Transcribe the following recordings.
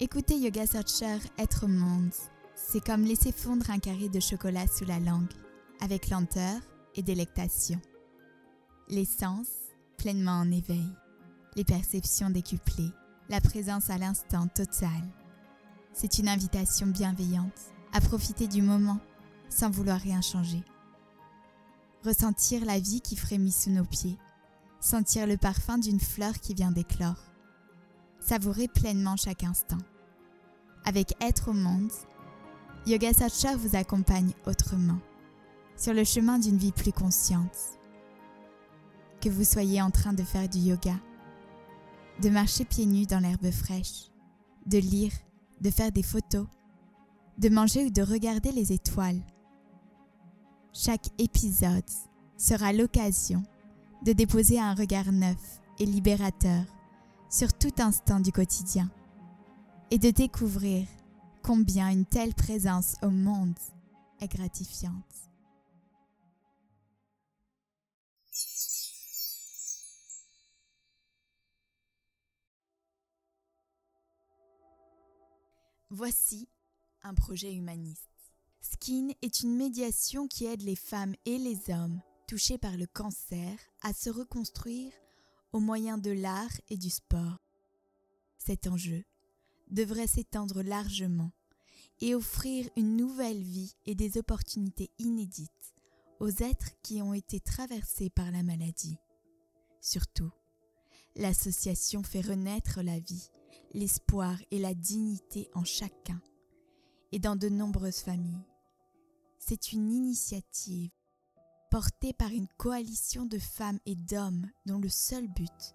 Écoutez Yoga Searcher être monde, c'est comme laisser fondre un carré de chocolat sous la langue, avec lenteur et délectation. Les sens pleinement en éveil, les perceptions décuplées, la présence à l'instant total. C'est une invitation bienveillante à profiter du moment sans vouloir rien changer. Ressentir la vie qui frémit sous nos pieds, sentir le parfum d'une fleur qui vient d'éclore. Savourer pleinement chaque instant. Avec Être au monde, Yoga Satcha vous accompagne autrement, sur le chemin d'une vie plus consciente. Que vous soyez en train de faire du yoga, de marcher pieds nus dans l'herbe fraîche, de lire, de faire des photos, de manger ou de regarder les étoiles. Chaque épisode sera l'occasion de déposer un regard neuf et libérateur sur tout instant du quotidien et de découvrir combien une telle présence au monde est gratifiante. Voici un projet humaniste. Skin est une médiation qui aide les femmes et les hommes touchés par le cancer à se reconstruire moyen de l'art et du sport. Cet enjeu devrait s'étendre largement et offrir une nouvelle vie et des opportunités inédites aux êtres qui ont été traversés par la maladie. Surtout, l'association fait renaître la vie, l'espoir et la dignité en chacun et dans de nombreuses familles. C'est une initiative portée par une coalition de femmes et d'hommes dont le seul but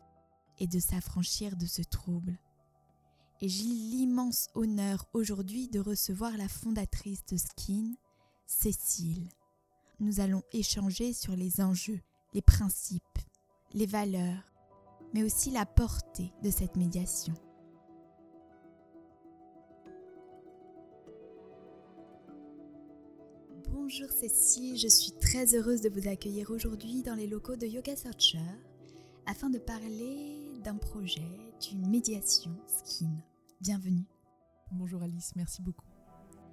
est de s'affranchir de ce trouble. Et j'ai l'immense honneur aujourd'hui de recevoir la fondatrice de Skin, Cécile. Nous allons échanger sur les enjeux, les principes, les valeurs, mais aussi la portée de cette médiation. Bonjour Cécile, je suis très heureuse de vous accueillir aujourd'hui dans les locaux de Yoga Searcher afin de parler d'un projet, d'une médiation skin. Bienvenue. Bonjour Alice, merci beaucoup.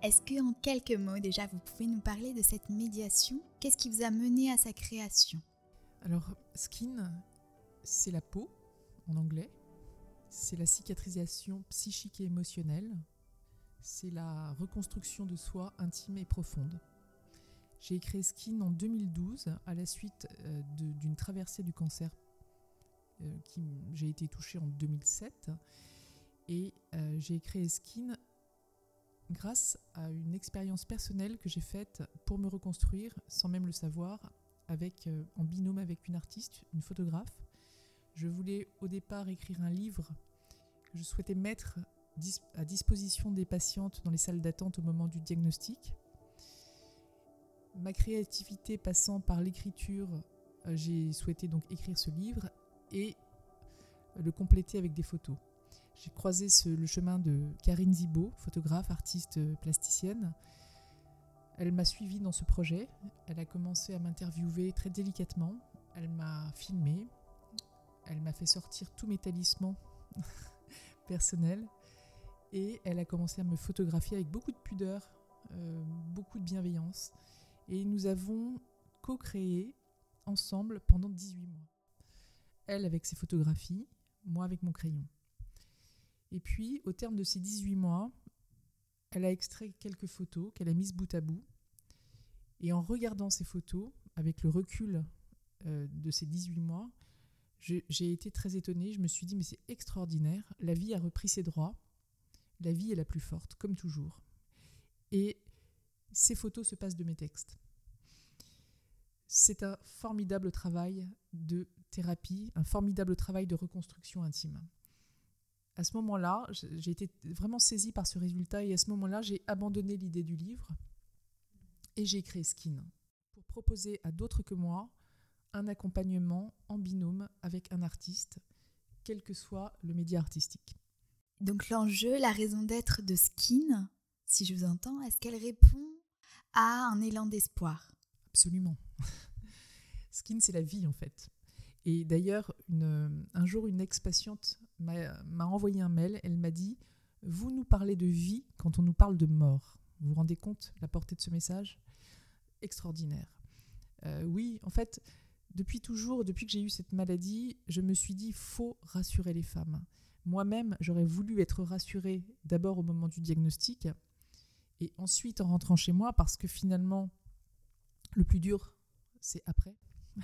Est-ce que en quelques mots déjà vous pouvez nous parler de cette médiation? Qu'est-ce qui vous a mené à sa création? Alors skin, c'est la peau en anglais, c'est la cicatrisation psychique et émotionnelle, c'est la reconstruction de soi intime et profonde. J'ai créé Skin en 2012 à la suite euh, d'une traversée du cancer. Euh, qui j'ai été touchée en 2007 et euh, j'ai créé Skin grâce à une expérience personnelle que j'ai faite pour me reconstruire sans même le savoir avec en binôme avec une artiste, une photographe. Je voulais au départ écrire un livre que je souhaitais mettre à disposition des patientes dans les salles d'attente au moment du diagnostic ma créativité passant par l'écriture, euh, j'ai souhaité donc écrire ce livre et le compléter avec des photos. J'ai croisé le chemin de Karine Zibo, photographe, artiste plasticienne. Elle m'a suivi dans ce projet. Elle a commencé à m'interviewer très délicatement. Elle m'a filmé. Elle m'a fait sortir tous mes talismans personnels. Et elle a commencé à me photographier avec beaucoup de pudeur, euh, beaucoup de bienveillance. Et nous avons co-créé ensemble pendant 18 mois. Elle avec ses photographies, moi avec mon crayon. Et puis, au terme de ces 18 mois, elle a extrait quelques photos qu'elle a mises bout à bout. Et en regardant ces photos, avec le recul euh, de ces 18 mois, j'ai été très étonnée. Je me suis dit, mais c'est extraordinaire. La vie a repris ses droits. La vie est la plus forte, comme toujours. Et ces photos se passent de mes textes. C'est un formidable travail de thérapie, un formidable travail de reconstruction intime. À ce moment-là, j'ai été vraiment saisie par ce résultat et à ce moment-là, j'ai abandonné l'idée du livre et j'ai créé Skin pour proposer à d'autres que moi un accompagnement en binôme avec un artiste, quel que soit le média artistique. Donc l'enjeu, la raison d'être de Skin, si je vous entends, est-ce qu'elle répond à un élan d'espoir? Absolument. Skin, c'est la vie en fait. Et d'ailleurs, un jour, une ex-patiente m'a envoyé un mail. Elle m'a dit Vous nous parlez de vie quand on nous parle de mort. Vous vous rendez compte la portée de ce message? Extraordinaire. Euh, oui, en fait, depuis toujours, depuis que j'ai eu cette maladie, je me suis dit, faut rassurer les femmes. Moi-même, j'aurais voulu être rassurée d'abord au moment du diagnostic et ensuite en rentrant chez moi parce que finalement, le plus dur, c'est après.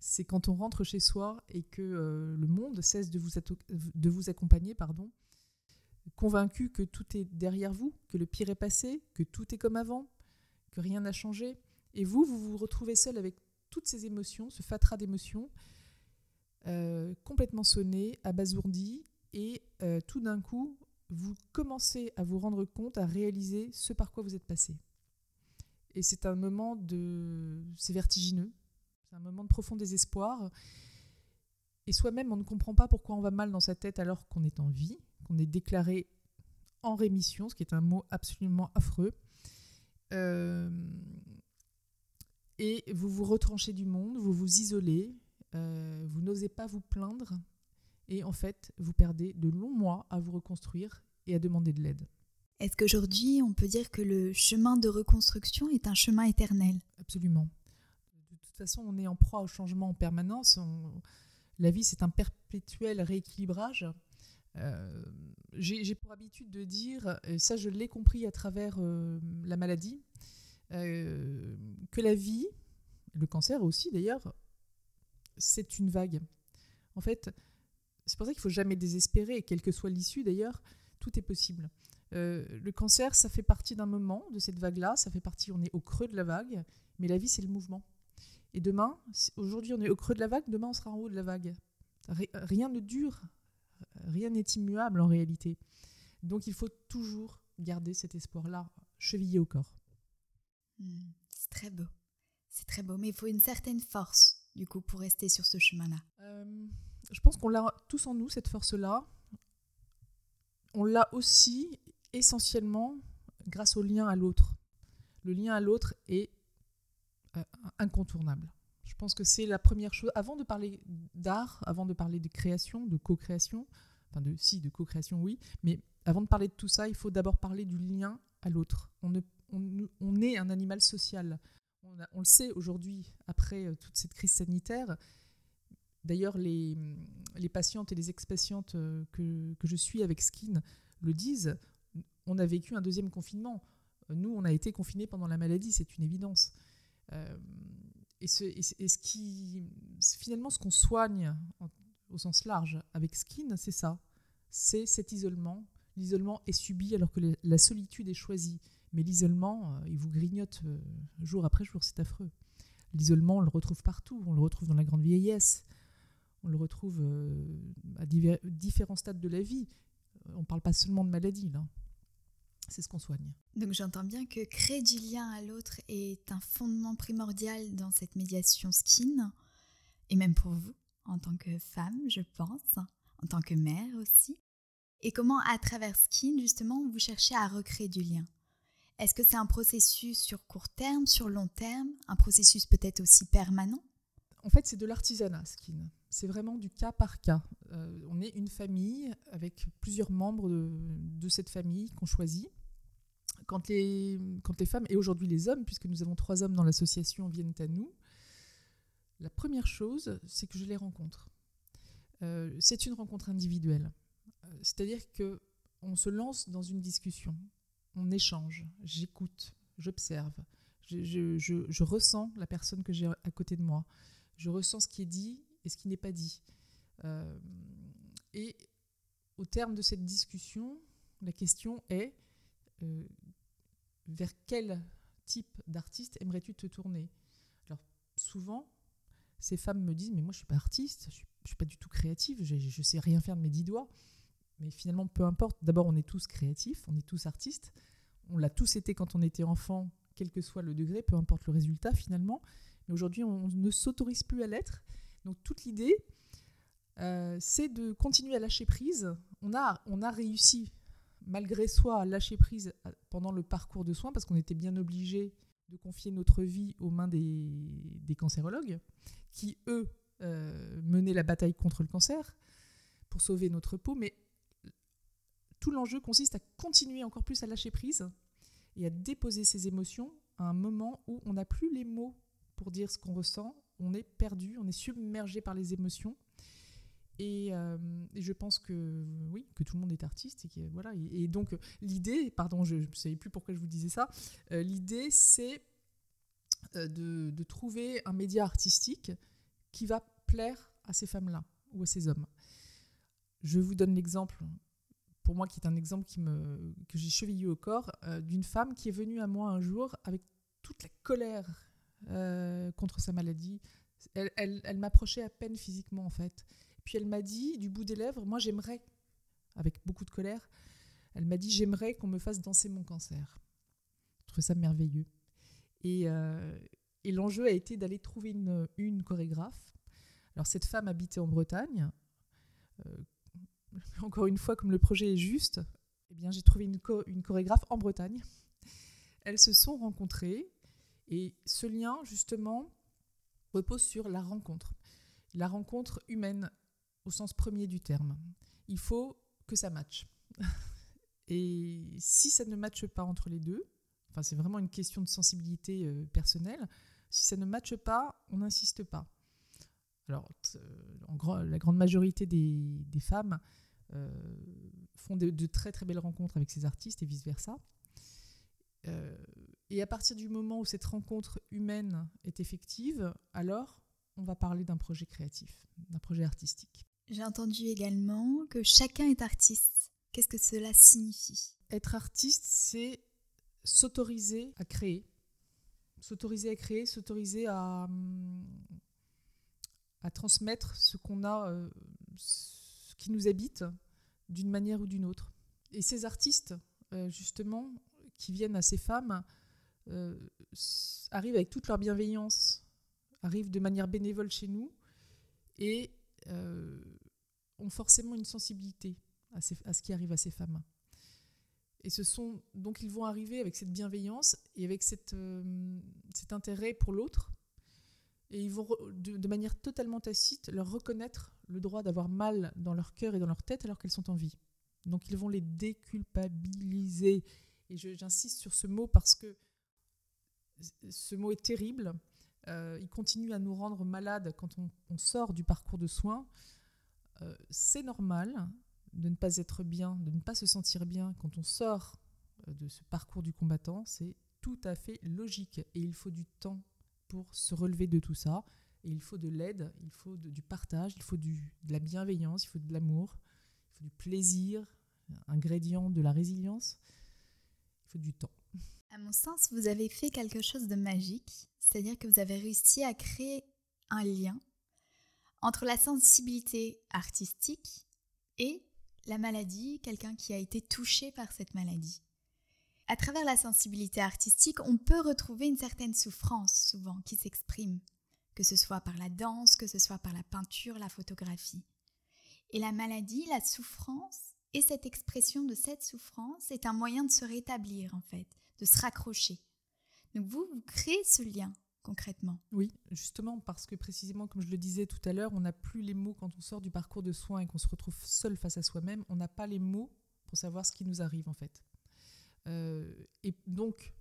c'est quand on rentre chez soi et que euh, le monde cesse de vous, accompagner, pardon, convaincu que tout est derrière vous, que le pire est passé, que tout est comme avant, que rien n'a changé. Et vous, vous vous retrouvez seul avec toutes ces émotions, ce fatras d'émotions, euh, complètement sonné, abasourdi, et euh, tout d'un coup, vous commencez à vous rendre compte, à réaliser ce par quoi vous êtes passé. Et c'est un moment de... C'est vertigineux, c'est un moment de profond désespoir. Et soi-même, on ne comprend pas pourquoi on va mal dans sa tête alors qu'on est en vie, qu'on est déclaré en rémission, ce qui est un mot absolument affreux. Euh, et vous vous retranchez du monde, vous vous isolez, euh, vous n'osez pas vous plaindre, et en fait, vous perdez de longs mois à vous reconstruire et à demander de l'aide. Est-ce qu'aujourd'hui, on peut dire que le chemin de reconstruction est un chemin éternel? Absolument. De toute façon, on est en proie au changement en permanence. La vie, c'est un perpétuel rééquilibrage. Euh, j'ai pour habitude de dire, et ça je l'ai compris à travers euh, la maladie, euh, que la vie, le cancer aussi d'ailleurs, c'est une vague. En fait, c'est pour ça qu'il faut jamais désespérer, quelle que soit l'issue d'ailleurs, tout est possible. Le cancer, ça fait partie d'un moment de cette vague-là, ça fait partie, on est au creux de la vague, mais la vie, c'est le mouvement. Et demain, aujourd'hui, on est au creux de la vague, demain, on sera en haut de la vague. Rien ne dure, rien n'est immuable en réalité. Donc il faut toujours garder cet espoir-là chevillé au corps. Hmm, c'est très beau. C'est très beau, mais il faut une certaine force, du coup, pour rester sur ce chemin-là. Euh, je pense qu'on l'a tous en nous, cette force-là. On l'a aussi essentiellement grâce au lien à l'autre. Le lien à l'autre est euh, incontournable. Je pense que c'est la première chose. Avant de parler d'art, avant de parler de création, de co-création, enfin de si, de co-création, oui, mais avant de parler de tout ça, il faut d'abord parler du lien à l'autre. On, on, est un animal social. On, le sait aujourd'hui, après euh, toute cette crise sanitaire. D'ailleurs, les, les, patientes et les ex-patientes euh, que, que, je suis avec Skin le disent. On a vécu un deuxième confinement. Nous, on a été confinés pendant la maladie, c'est une évidence. Euh, et, ce, qui, finalement, ce qu'on soigne au sens large avec Skin, c'est ça. C'est cet isolement. L'isolement est subi alors que la solitude est choisie. Mais l'isolement, euh, il vous grignote euh, jour après jour, c'est affreux. L'isolement, on le retrouve partout. On le retrouve dans la grande vieillesse. On le retrouve euh, à différents stades de la vie. On ne parle pas seulement de maladie, là c'est ce qu'on soigne. Donc j'entends bien que créer du lien à l'autre est un fondement primordial dans cette médiation skin, et même pour vous, en tant que femme, je pense, en tant que mère aussi. Et comment, à travers skin, justement, vous cherchez à recréer du lien? Est-ce que c'est un processus sur court terme, sur long terme, un processus peut-être aussi permanent? En fait, c'est de l'artisanat, skin. C'est vraiment du cas par cas. Euh, on est une famille avec plusieurs membres de cette famille qu'on choisit quand les, femmes, et aujourd'hui les hommes, puisque nous avons trois hommes dans l'association, viennent à nous, la première chose, c'est que je les rencontre. Euh, c'est une rencontre individuelle. Euh, c'est-à-dire que on se lance dans une discussion, on échange, j'écoute, j'observe, je, ressens la personne que j'ai à côté de moi, je ressens ce qui est dit et ce qui n'est pas dit. Euh, et au terme de cette discussion, la question est vers quel type d'artiste aimerais-tu te tourner? Alors souvent, ces femmes me disent, mais moi je suis pas artiste, je suis, suis pas du tout créative, je, ne sais rien faire de mes dix doigts. Mais finalement, peu importe. D'abord, on est tous créatifs, on est tous artistes. On l'a tous été quand on était enfant, quel que soit le degré, peu importe le résultat finalement. Mais aujourd'hui, on ne s'autorise plus à l'être. Donc toute l'idée, euh, c'est de continuer à lâcher prise. On a, on a réussi malgré soi, lâcher prise euh, pendant le parcours de soins, parce qu'on était bien obligé de confier notre vie aux mains des, cancérologues, qui, eux, euh, menaient la bataille contre le cancer pour sauver notre peau. Mais tout l'enjeu consiste à continuer encore plus à lâcher prise et à déposer ses émotions à un moment où on n'a plus les mots pour dire ce qu'on ressent, on est perdu, on est submergé par les émotions. Et, euh, je pense que oui, que tout le monde est artiste et voilà. Et, donc l'idée, pardon, je ne savais plus pourquoi je vous disais ça. Euh, l'idée, c'est euh, de, trouver un média artistique qui va plaire à ces femmes-là ou à ces hommes. Je vous donne l'exemple, pour moi qui est un exemple que j'ai chevillé au corps, d'une femme qui est venue à moi un jour avec toute la colère contre sa maladie. Elle m'approchait à peine physiquement en fait. Puis elle m'a dit, du bout des lèvres, moi j'aimerais, avec beaucoup de colère, elle m'a dit j'aimerais qu'on me fasse danser mon cancer. Je trouvais ça merveilleux. Et, euh, l'enjeu a été d'aller trouver une, chorégraphe. Alors cette femme habitait en Bretagne. Euh, encore une fois, comme le projet est juste, eh bien j'ai trouvé une chorégraphe en Bretagne. Elles se sont rencontrées et ce lien justement repose sur la rencontre. La rencontre humaine au sens premier du terme. Il faut que ça matche. Et si ça ne matche pas entre les deux, enfin c'est vraiment une question de sensibilité euh, personnelle, si ça ne matche pas, on n'insiste pas. Alors, en la grande majorité des, femmes euh, font de, très très belles rencontres avec ces artistes et vice-versa. Euh, et à partir du moment où cette rencontre humaine est effective, alors on va parler d'un projet créatif, d'un projet artistique. J'ai entendu également que chacun est artiste. Qu'est-ce que cela signifie? Être artiste, c'est s'autoriser à créer. S'autoriser à créer, s'autoriser à, à transmettre ce qu'on a, euh, ce qui nous habite, d'une manière ou d'une autre. Et ces artistes, euh, justement, qui viennent à ces femmes, euh, arrivent avec toute leur bienveillance, arrivent de manière bénévole chez nous et ont forcément une sensibilité à, ce qui arrive à ces femmes. Et ce sont donc ils vont arriver avec cette bienveillance et avec cette, euh, cet intérêt pour l'autre, et ils vont de, manière totalement tacite leur reconnaître le droit d'avoir mal dans leur cœur et dans leur tête alors qu'elles sont en vie. Donc ils vont les déculpabiliser. Et j'insiste sur ce mot parce que ce mot est terrible. Euh, il continue à nous rendre malades quand on sort du parcours de soins. Euh, c'est normal de ne pas être bien, de ne pas se sentir bien quand on sort euh, de ce parcours du combattant. C'est tout à fait logique et il faut du temps pour se relever de tout ça. Il faut de l'aide, il faut du partage, il faut de la bienveillance, il faut de l'amour, il faut du plaisir, ingrédient de la résilience. Il faut du temps. À mon sens, vous avez fait quelque chose de magique, c'est-à-dire que vous avez réussi à créer un lien entre la sensibilité artistique et la maladie, quelqu'un qui a été touché par cette maladie. À travers la sensibilité artistique, on peut retrouver une certaine souffrance souvent qui s'exprime, que ce soit par la danse, que ce soit par la peinture, la photographie. Et la maladie, la souffrance et cette expression de cette souffrance est un moyen de se rétablir en fait, de se raccrocher. Donc vous, vous créez ce lien concrètement Oui, justement parce que précisément, comme je le disais tout à l'heure, on n'a plus les mots quand on sort du parcours de soins et qu'on se retrouve seul face à soi-même, on n'a pas les mots pour savoir ce qui nous arrive en fait. Euh, et donc,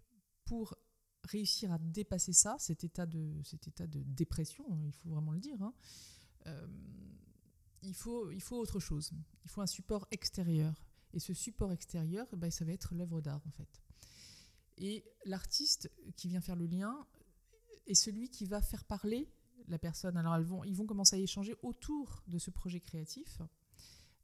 pour réussir à dépasser ça, cet état de, état de dépression, hein, il faut vraiment le dire, hein, euh, il, faut, il faut autre chose. Il faut un support extérieur. Et ce support extérieur, bah, ça va être l'œuvre d'art en fait. Et l'artiste qui vient faire le lien, et celui qui va faire parler la personne. Alors ils vont commencer à échanger autour de ce projet créatif.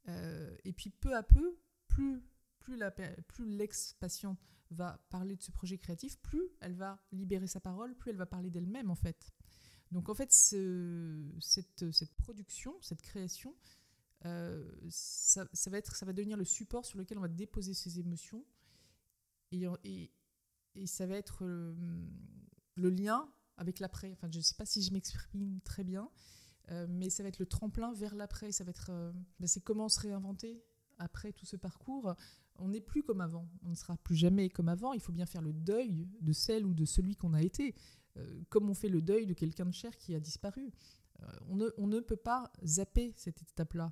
Euh, et puis peu à peu, plus, plus, plus l'ex-patient va parler de ce projet créatif, plus elle va libérer sa parole, plus elle va parler d'elle-même en fait. Donc en fait, cette, production, cette création, euh, ça, va être, ça va devenir le support sur lequel on va déposer ses émotions et, et ça va être le, lien avec l'après. Enfin, je ne sais pas si je m'exprime très bien, euh, mais ça va être le tremplin vers l'après. Ça va être, euh, ben, c'est comment se réinventer après tout ce parcours. On n'est plus comme avant. On ne sera plus jamais comme avant. Il faut bien faire le deuil de celle ou de celui qu'on a été, euh, comme on fait le deuil de quelqu'un de cher qui a disparu. On ne, peut pas zapper cette étape-là.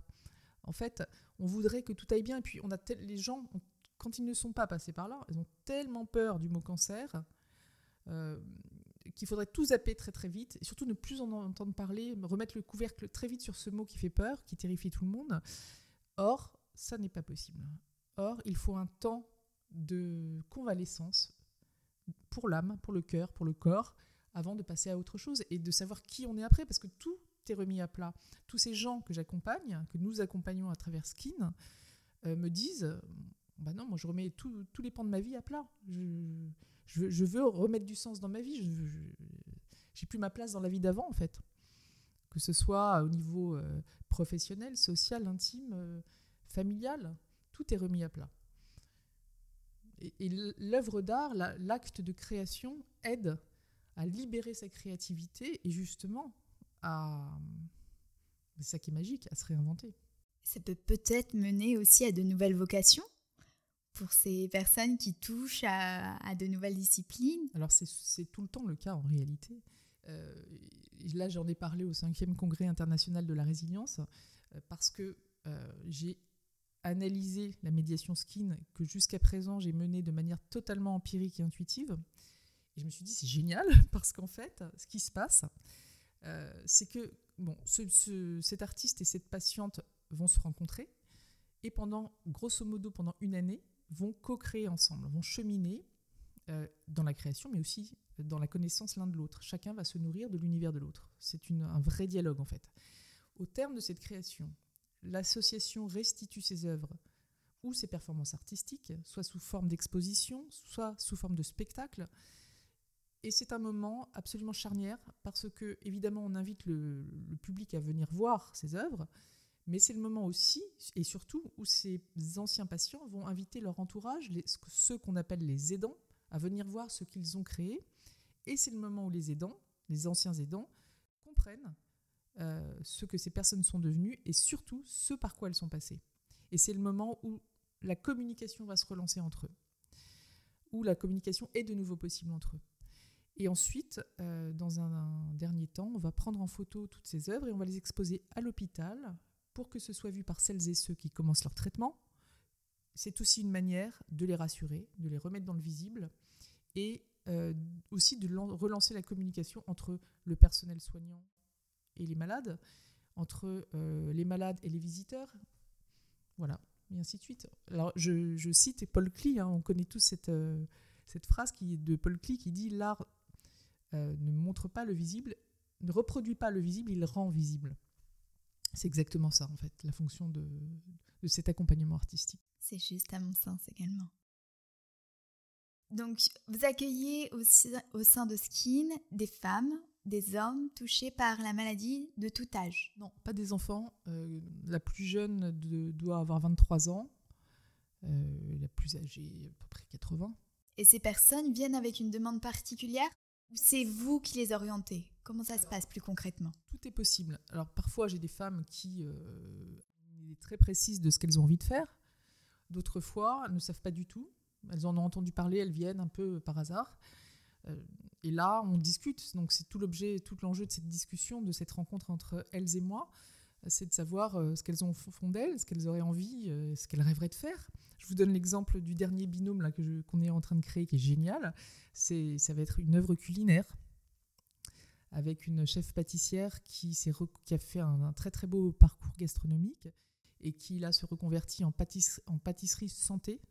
En fait, on voudrait que tout aille bien, et puis on a les gens, quand ils ne sont pas passés par là, ils ont tellement peur du mot cancer euh, qu'il faudrait tout zapper très très vite, et surtout ne plus en entendre parler, remettre le couvercle très vite sur ce mot qui fait peur, qui terrifie tout le monde. Or, ça n'est pas possible. Or, il faut un temps de convalescence pour l'âme, pour le cœur, pour le corps, avant de passer à autre chose et de savoir qui on est après, parce que tout est remis à plat. Tous ces gens que j'accompagne, que nous accompagnons à travers Skin, euh, me disent bah non, moi je remets tous les pans de ma vie à plat. Je, veux remettre du sens dans ma vie. J'ai plus ma place dans la vie d'avant en fait. Que ce soit au niveau euh, professionnel, social, intime, euh, familial, tout est remis à plat. Et l'œuvre d'art, l'acte de création aide à libérer sa créativité et justement à. C'est ça qui est magique, à se réinventer. Ça peut peut-être mener aussi à de nouvelles vocations? Pour ces personnes qui touchent à, de nouvelles disciplines Alors c'est tout le temps le cas en réalité. Euh, là j'en ai parlé au 5e congrès international de la résilience euh, parce que euh, j'ai analysé la médiation skin que jusqu'à présent j'ai menée de manière totalement empirique et intuitive. Et je me suis dit c'est génial parce qu'en fait ce qui se passe c'est que bon, cet artiste et cette patiente vont se rencontrer et pendant, grosso modo, pendant une année, vont co-créer ensemble, vont cheminer euh, dans la création, mais aussi dans la connaissance l'un de l'autre. Chacun va se nourrir de l'univers de l'autre. C'est un vrai dialogue en fait. Au terme de cette création, l'association restitue ses œuvres ou ses performances artistiques, soit sous forme d'exposition, soit sous forme de spectacle. Et c'est un moment absolument charnière parce que, évidemment, on invite le, le public à venir voir ses œuvres, mais c'est le moment aussi, et surtout, où ces anciens patients vont inviter leur entourage, ceux qu'on appelle les aidants, à venir voir ce qu'ils ont créé. Et c'est le moment où les aidants, les anciens aidants, comprennent euh, ce que ces personnes sont devenues et surtout ce par quoi elles sont passées. Et c'est le moment où la communication va se relancer entre eux, où la communication est de nouveau possible entre eux. Et ensuite, euh, dans un, dernier temps, on va prendre en photo toutes ces œuvres et on va les exposer à l'hôpital pour que ce soit vu par celles et ceux qui commencent leur traitement. C'est aussi une manière de les rassurer, de les remettre dans le visible et euh, aussi de relancer la communication entre le personnel soignant et les malades, entre euh, les malades et les visiteurs. Voilà, et ainsi de suite. Alors, je, cite Paul Klee, hein, on connaît tous cette, euh, phrase qui, de Paul Klee qui dit L'art ne montre pas le visible, ne reproduit pas le visible, il rend visible. C'est exactement ça, en fait, la fonction de, cet accompagnement artistique. C'est juste à mon sens également. Donc, vous accueillez aussi, au sein de Skin des femmes, des hommes touchés par la maladie de tout âge? Non, pas des enfants. Euh, la plus jeune doit avoir 23 ans, euh, la plus âgée à peu près 80. Et ces personnes viennent avec une demande particulière ou c'est vous qui les orientez? Comment ça se passe plus concrètement? Tout est possible. Alors parfois j'ai des femmes qui euh, sont très précises de ce qu'elles ont envie de faire. D'autres fois, elles ne savent pas du tout. Elles en ont entendu parler, elles viennent un peu par hasard. Euh, et là, on discute. Donc c'est tout l'objet, tout l'enjeu de cette discussion, de cette rencontre entre elles et moi, c'est de savoir euh, ce qu'elles ont fond d'elles, ce qu'elles auraient envie, ce qu'elles rêveraient de faire. Je vous donne l'exemple du dernier binôme là que qu'on est en train de créer, qui est génial. C'est, ça va être une œuvre culinaire avec une chef pâtissière qui, qui a fait un, très très beau parcours gastronomique et qui là se reconvertit en, en pâtisserie santé,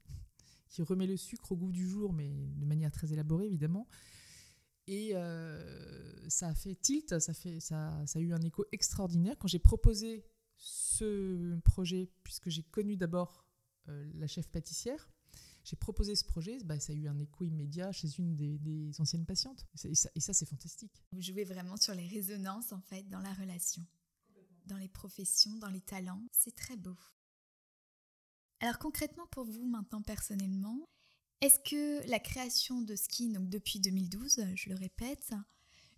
qui remet le sucre au goût du jour, mais de manière très élaborée évidemment. Et euh, ça a fait tilt, ça, fait, ça, ça a eu un écho extraordinaire. Quand j'ai proposé ce projet, puisque j'ai connu d'abord euh, la chef pâtissière, j'ai proposé ce projet, bah, ça a eu un écho immédiat chez une des, anciennes patientes. Et ça, c'est fantastique. Vous jouez vraiment sur les résonances, en fait, dans la relation, dans les professions, dans les talents. C'est très beau. Alors concrètement pour vous maintenant personnellement, est-ce que la création de Ski, donc depuis 2012, je le répète,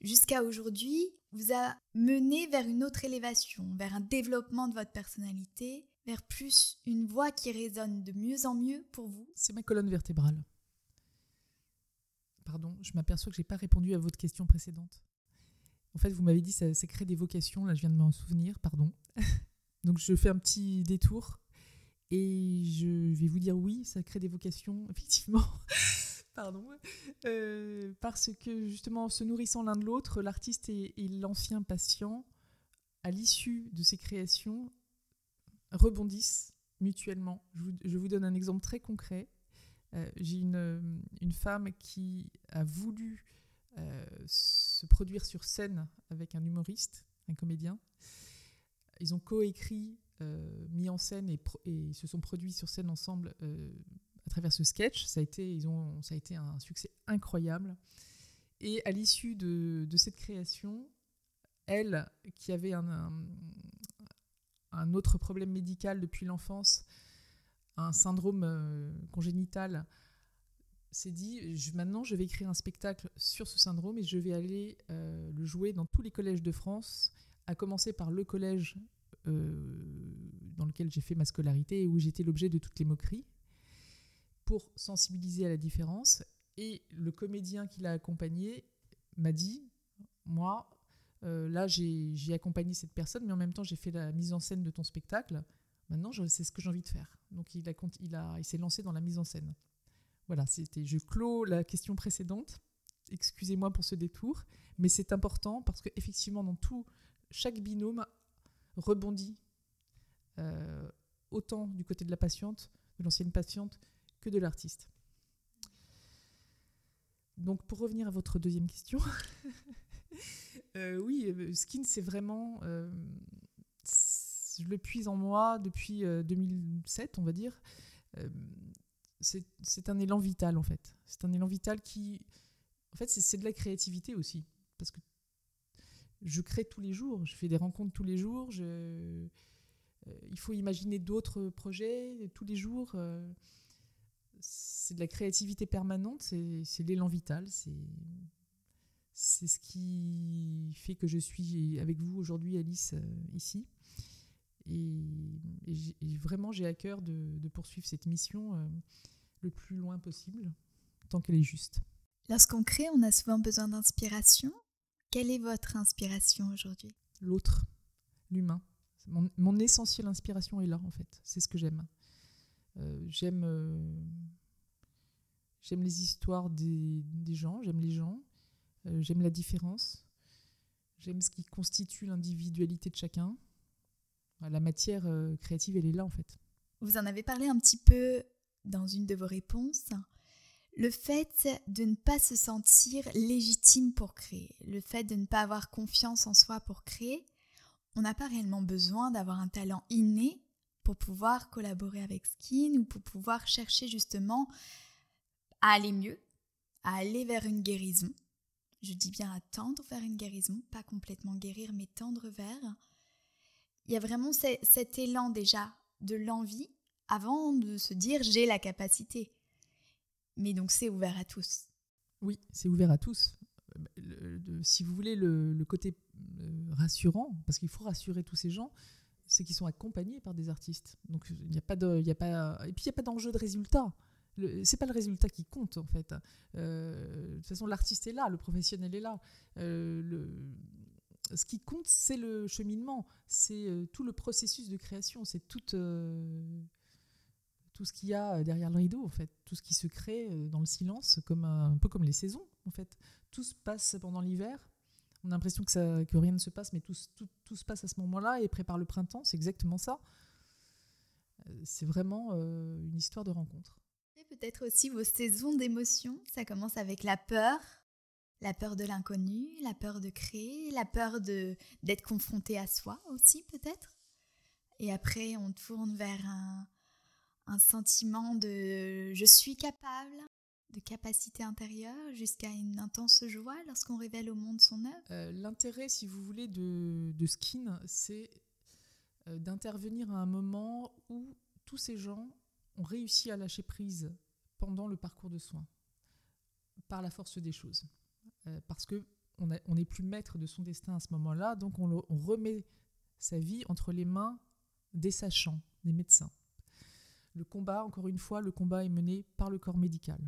jusqu'à aujourd'hui, vous a mené vers une autre élévation, vers un développement de votre personnalité, vers plus une voix qui résonne de mieux en mieux pour vous C'est ma colonne vertébrale. Pardon, je m'aperçois que je n'ai pas répondu à votre question précédente. En fait, vous m'avez dit ça, ça crée des vocations, là je viens de m'en souvenir, pardon. Donc je fais un petit détour et je vais vous dire oui, ça crée des vocations, effectivement. Pardon. Euh, parce que justement, en se nourrissant l'un de l'autre, l'artiste et, l'ancien patient, à l'issue de ces créations, rebondissent mutuellement. Je vous, donne un exemple très concret. Euh, j'ai une, une, femme qui a voulu euh, se produire sur scène avec un humoriste, un comédien. Ils ont coécrit, mis en scène et, se sont produits sur scène ensemble à travers ce sketch. Ça a été, ils ont, ça a été un succès incroyable. Et à l'issue de, cette création, elle, qui avait un, autre problème médical depuis l'enfance, un syndrome euh, congénital, s'est dit maintenant je vais écrire un spectacle sur ce syndrome et je vais aller euh, le jouer dans tous les collèges de France, à commencer par le collège euh, dans lequel j'ai fait ma scolarité et où j'étais l'objet de toutes les moqueries pour sensibiliser à la différence. Et le comédien qui l'a accompagné m'a dit, moi, euh, là, j'ai accompagné cette personne, mais en même temps, j'ai fait la mise en scène de ton spectacle. Maintenant, c'est ce que j'ai envie de faire. Donc, il, il, il s'est lancé dans la mise en scène. Voilà, c'était. Je clôt la question précédente. Excusez-moi pour ce détour, mais c'est important parce qu'effectivement, dans tout, chaque binôme rebondit euh, autant du côté de la patiente, de l'ancienne patiente, de l'artiste. Donc pour revenir à votre deuxième question, euh, oui, euh, Skin, c'est vraiment... Euh, je le puise en moi depuis 2007, on va dire. c'est un élan vital, en fait. C'est un élan vital qui... En fait, c'est de la créativité aussi. Parce que je crée tous les jours, je fais des rencontres tous les jours, il faut imaginer d'autres projets tous les jours c'est de la créativité permanente, c'est l'élan vital, c'est ce qui fait que je suis avec vous aujourd'hui, Alice, euh, ici. Et, vraiment, j'ai à cœur de, poursuivre cette mission euh, le plus loin possible, tant qu'elle est juste. Lorsqu'on crée, on a souvent besoin d'inspiration. Quelle est votre inspiration aujourd'hui? L'autre, l'humain. Mon, mon, essentielle inspiration est là, en fait. C'est ce que j'aime. Euh, j'aime J'aime les histoires des, gens, j'aime les gens, j'aime la différence, j'aime ce qui constitue l'individualité de chacun. La matière euh, créative, elle est là en fait. Vous en avez parlé un petit peu dans une de vos réponses. Le fait de ne pas se sentir légitime pour créer, le fait de ne pas avoir confiance en soi pour créer, on n'a pas réellement besoin d'avoir un talent inné pour pouvoir collaborer avec Skin ou pour pouvoir chercher justement à aller mieux, à aller vers une guérison. Je dis bien à tendre vers une guérison, pas complètement guérir, mais tendre vers. Il y a vraiment cet élan déjà de l'envie avant de se dire j'ai la capacité. Mais donc c'est ouvert à tous. Oui, c'est ouvert à tous. si vous voulez le, côté euh, rassurant, parce qu'il faut rassurer tous ces gens, c'est qu'ils sont accompagnés par des artistes. Donc il n'y a pas il y a pas, et puis il n'y a pas d'enjeu de résultat c'est pas le résultat qui compte en fait. Euh, de toute façon, l'artiste est là, le professionnel est là. Euh, ce qui compte, c'est le cheminement, c'est euh, tout le processus de création, c'est tout, ce qu'il y a derrière le rideau en fait, tout ce qui se crée dans le silence, comme un, peu comme les saisons en fait. Tout se passe pendant l'hiver. On a l'impression que, rien ne se passe, mais tout, tout, tout se passe à ce moment-là et prépare le printemps. C'est exactement ça. C'est vraiment une histoire de rencontre peut-être aussi vos saisons d'émotions. Ça commence avec la peur, la peur de l'inconnu, la peur de créer, la peur de d'être confronté à soi aussi peut-être. Et après, on tourne vers un, un sentiment de je suis capable, de capacité intérieure, jusqu'à une intense joie lorsqu'on révèle au monde son œuvre. Euh, l'intérêt, si vous voulez, de, de Skin, c'est euh, d'intervenir à un moment où tous ces gens ont réussi à lâcher prise pendant le parcours de soins, par la force des choses. Euh, parce que on n'est plus maître de son destin à ce moment-là, donc on, remet sa vie entre les mains des sachants, des médecins. Le combat, encore une fois, le combat est mené par le corps médical.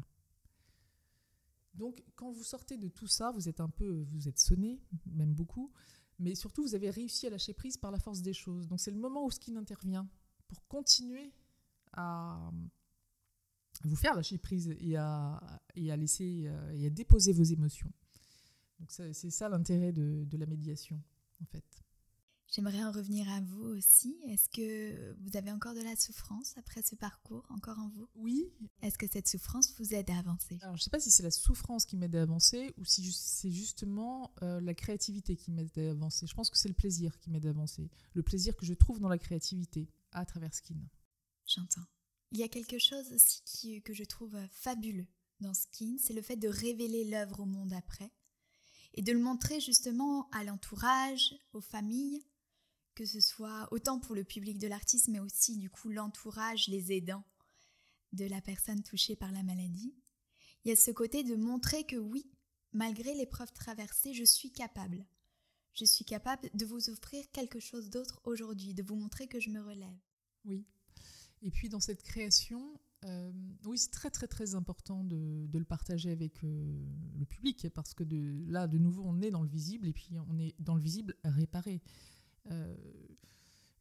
Donc, quand vous sortez de tout ça, vous êtes un peu, vous êtes sonné, même beaucoup, Mais surtout, vous avez réussi à lâcher prise par la force des choses. Donc c'est le moment où Skin intervient pour continuer à vous faire lâcher prise et à, et à laisser euh, et à déposer vos émotions. Donc c'est ça l'intérêt de, de la médiation, en fait. J'aimerais en revenir à vous aussi. Est-ce que vous avez encore de la souffrance après ce parcours, encore en vous? Oui. Est-ce que cette souffrance vous aide à avancer? Alors, je ne sais pas si c'est la souffrance qui m'aide à avancer ou si c'est justement euh, la créativité qui m'aide à avancer. Je pense que c'est le plaisir qui m'aide à avancer. Le plaisir que je trouve dans la créativité à travers Skin. J'entends. Il y a quelque chose aussi qui, que je trouve fabuleux dans Skin, c'est le fait de révéler l'œuvre au monde après et de le montrer justement à l'entourage, aux familles, que ce soit autant pour le public de l'artiste, mais aussi du coup l'entourage, les aidants de la personne touchée par la maladie. Il y a ce côté de montrer que oui, malgré l'épreuve traversée, je suis capable. Je suis capable de vous offrir quelque chose d'autre aujourd'hui, de vous montrer que je me relève. Oui. Et puis dans cette création, euh, oui, c'est très très très important de, le partager avec euh, le public parce que là, de nouveau, on est dans le visible et puis on est dans le visible réparé. Euh,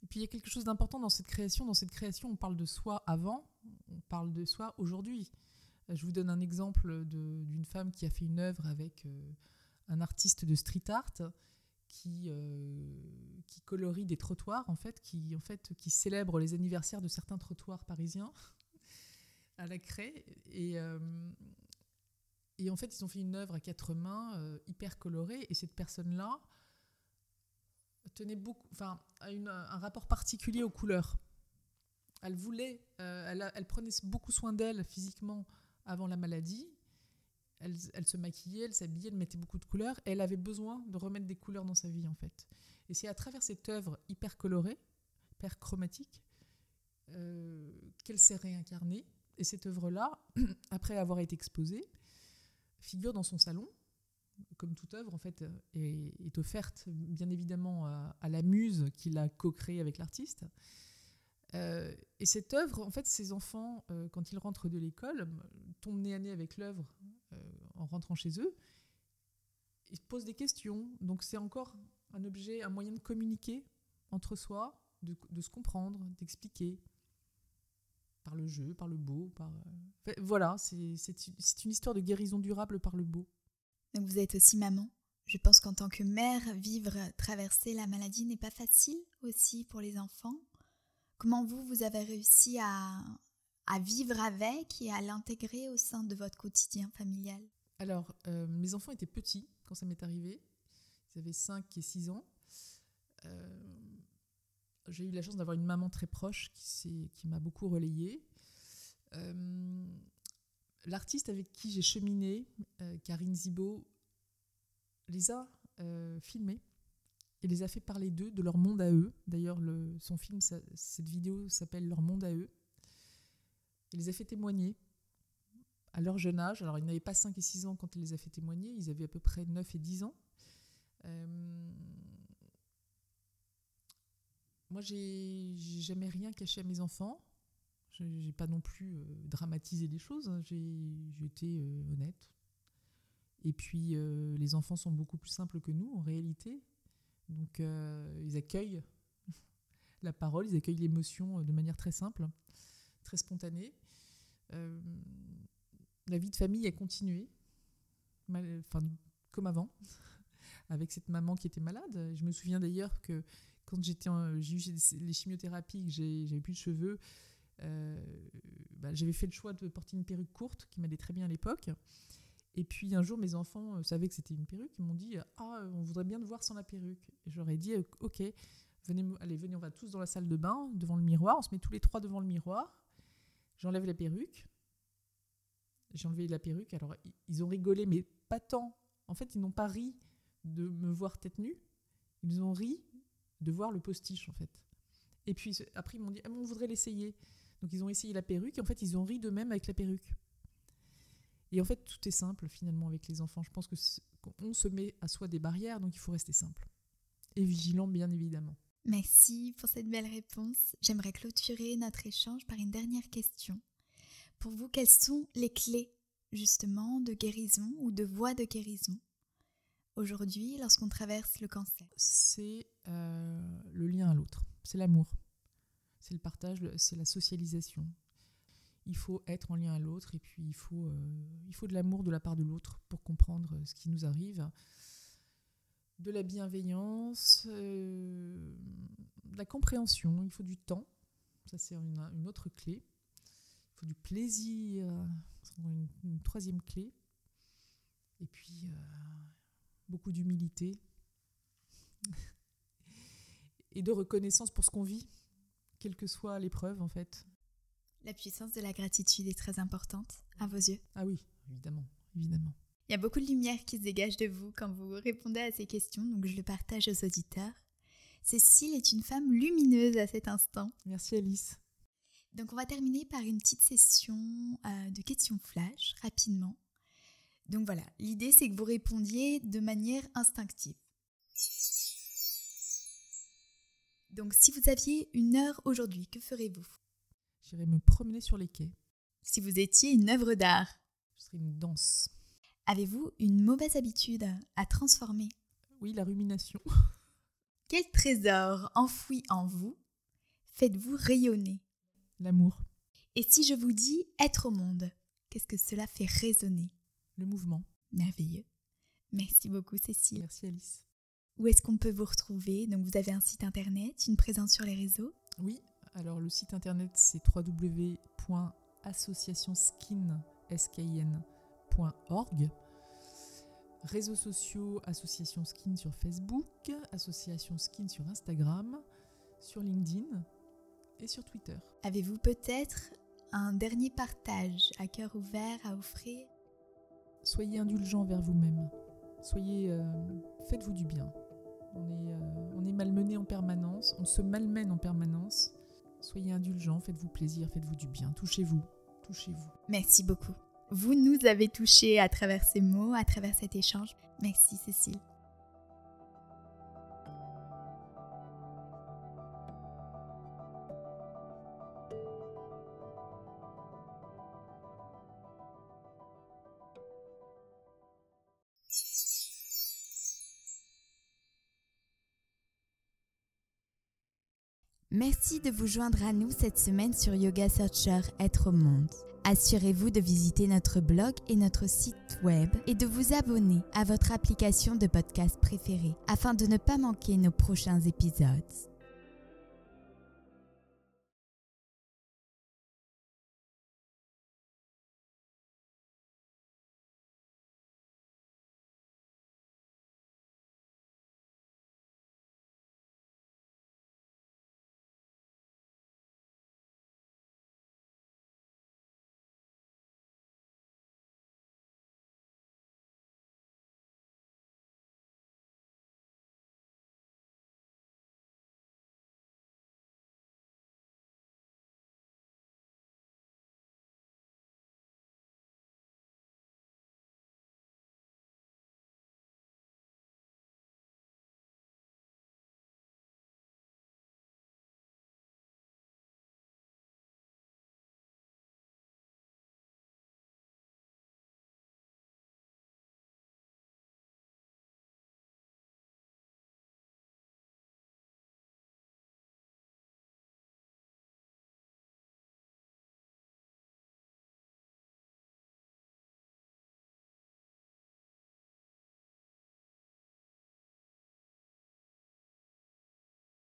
et puis il y a quelque chose d'important dans cette création. Dans cette création, on parle de soi avant, on parle de soi aujourd'hui. Je vous donne un exemple d'une femme qui a fait une œuvre avec un artiste de street art qui, qui colorie des trottoirs, en fait, qui, en fait, qui célèbre les anniversaires de certains trottoirs parisiens à la craie. Et, et en fait, ils ont fait une œuvre à quatre mains, hyper colorée. Et cette personne-là, tenait beaucoup, enfin, a une, un rapport particulier aux couleurs. Elle voulait, euh, elle, elle, prenait beaucoup soin d'elle physiquement avant la maladie. Elle, se maquillait, elle s'habillait, elle mettait beaucoup de couleurs. Et elle avait besoin de remettre des couleurs dans sa vie, en fait. Et c'est à travers cette œuvre hyper colorée, hyper chromatique, euh, qu'elle s'est réincarnée. Et cette œuvre-là, après avoir été exposée, figure dans son salon comme toute œuvre, en fait, est, est offerte bien évidemment à, à la muse qui l'a co-créée avec l'artiste. Euh, et cette œuvre, en fait, ces enfants, euh, quand ils rentrent de l'école, tombent nez à nez avec l'œuvre euh, en rentrant chez eux. Ils posent des questions. Donc c'est encore un objet, un moyen de communiquer entre soi, de, se comprendre, d'expliquer par le jeu, par le beau. Voilà, c'est une histoire de guérison durable par le beau. Donc vous êtes aussi maman. Je pense qu'en tant que mère, vivre, traverser la maladie n'est pas facile aussi pour les enfants. Comment vous, vous avez réussi à, vivre avec et à l'intégrer au sein de votre quotidien familial? Alors, euh, mes enfants étaient petits quand ça m'est arrivé. Ils avaient 5 et 6 ans. Euh, j'ai eu la chance d'avoir une maman très proche qui, m'a beaucoup relayée. Euh, L'artiste avec qui j'ai cheminé, Karine Zibo, les a filmés et les a fait parler d'eux, de leur monde à eux. D'ailleurs, son film, cette vidéo s'appelle Leur monde à eux. Il les a fait témoigner à leur jeune âge. Alors, ils n'avaient pas 5 et 6 ans quand il les a fait témoigner, ils avaient à peu près 9 et 10 ans. Euh, moi, j'ai jamais rien caché à mes enfants. J'ai pas non plus euh, dramatisé les choses, hein. j'ai été euh, honnête. Et puis, euh, les enfants sont beaucoup plus simples que nous, en réalité. Donc, ils accueillent la parole, ils accueillent l'émotion de manière très simple, très spontanée. la vie de famille a continué, enfin, comme avant, avec cette maman qui était malade. Je me souviens d'ailleurs que quand j'ai eu les chimiothérapies, que j'avais plus de cheveux, euh, bah, j'avais fait le choix de porter une perruque courte qui m'allait très bien à l'époque. Et puis un jour, mes enfants euh, savaient que c'était une perruque. Ils m'ont dit Ah, on voudrait bien te voir sans la perruque. J'aurais dit Ok, venez, allez, venez, on va tous dans la salle de bain, devant le miroir. On se met tous les trois devant le miroir. J'enlève la perruque. J'ai enlevé la perruque. Alors, ils ont rigolé, mais pas tant. En fait, ils n'ont pas ri de me voir tête nue. Ils ont ri de voir le postiche, en fait. Et puis après, ils m'ont dit ah, On voudrait l'essayer. Donc ils ont essayé la perruque en fait ils ont ri d'eux-mêmes avec la perruque. Et en fait tout est simple finalement avec les enfants. Je pense que on se met à soi des barrières donc il faut rester simple et vigilant bien évidemment. Merci pour cette belle réponse. J'aimerais clôturer notre échange par une dernière question. Pour vous, quelles sont les clés justement de guérison ou de voie de guérison aujourd'hui lorsqu'on traverse le cancer? C'est euh, le lien à l'autre, c'est l'amour, c'est le partage, c'est la socialisation. Il faut être en lien à l'autre et puis il faut, euh, de l'amour de la part de l'autre pour comprendre ce qui nous arrive. De la bienveillance, euh, de la compréhension, il faut du temps, ça c'est une, autre clé. Il faut du plaisir, une, une troisième clé. Et puis, beaucoup d'humilité et de reconnaissance pour ce qu'on vit, quelle que soit l'épreuve en fait. La puissance de la gratitude est très importante à vos yeux. Ah oui, évidemment, évidemment. Il y a beaucoup de lumière qui se dégage de vous quand vous répondez à ces questions, donc je le partage aux auditeurs. Cécile est une femme lumineuse à cet instant. Merci Alice. Donc on va terminer par une petite session euh, de questions flash rapidement. Donc voilà, l'idée c'est que vous répondiez de manière instinctive. Donc si vous aviez une heure aujourd'hui, que ferez-vous? J'irais me promener sur les quais. Si vous étiez une œuvre d'art Ce serait une danse. Avez-vous une mauvaise habitude à transformer? Oui, la rumination. Quel trésor enfoui en vous faites-vous rayonner? L'amour. Et si je vous dis être au monde, qu'est-ce que cela fait résonner? Le mouvement. Merveilleux. Merci beaucoup Cécile. Merci Alice. Où est-ce qu'on peut vous retrouver? Donc vous avez un site internet, une présence sur les réseaux? Oui, alors le site internet c'est www.associationskin.org. Réseaux sociaux, Association Skin sur Facebook, Association Skin sur Instagram, sur LinkedIn et sur Twitter. Avez-vous peut-être un dernier partage à cœur ouvert à offrir? Soyez indulgents vers vous-même. Soyez, euh, faites-vous du bien. On est, euh, on est malmené en permanence, on se malmène en permanence. Soyez indulgents, faites-vous plaisir, faites-vous du bien. Touchez-vous, touchez-vous. Merci beaucoup. Vous nous avez touchés à travers ces mots, à travers cet échange. Merci Cécile. Merci de vous joindre à nous cette semaine sur Yoga Searcher Être au Monde. Assurez-vous de visiter notre blog et notre site web et de vous abonner à votre application de podcast préférée afin de ne pas manquer nos prochains épisodes.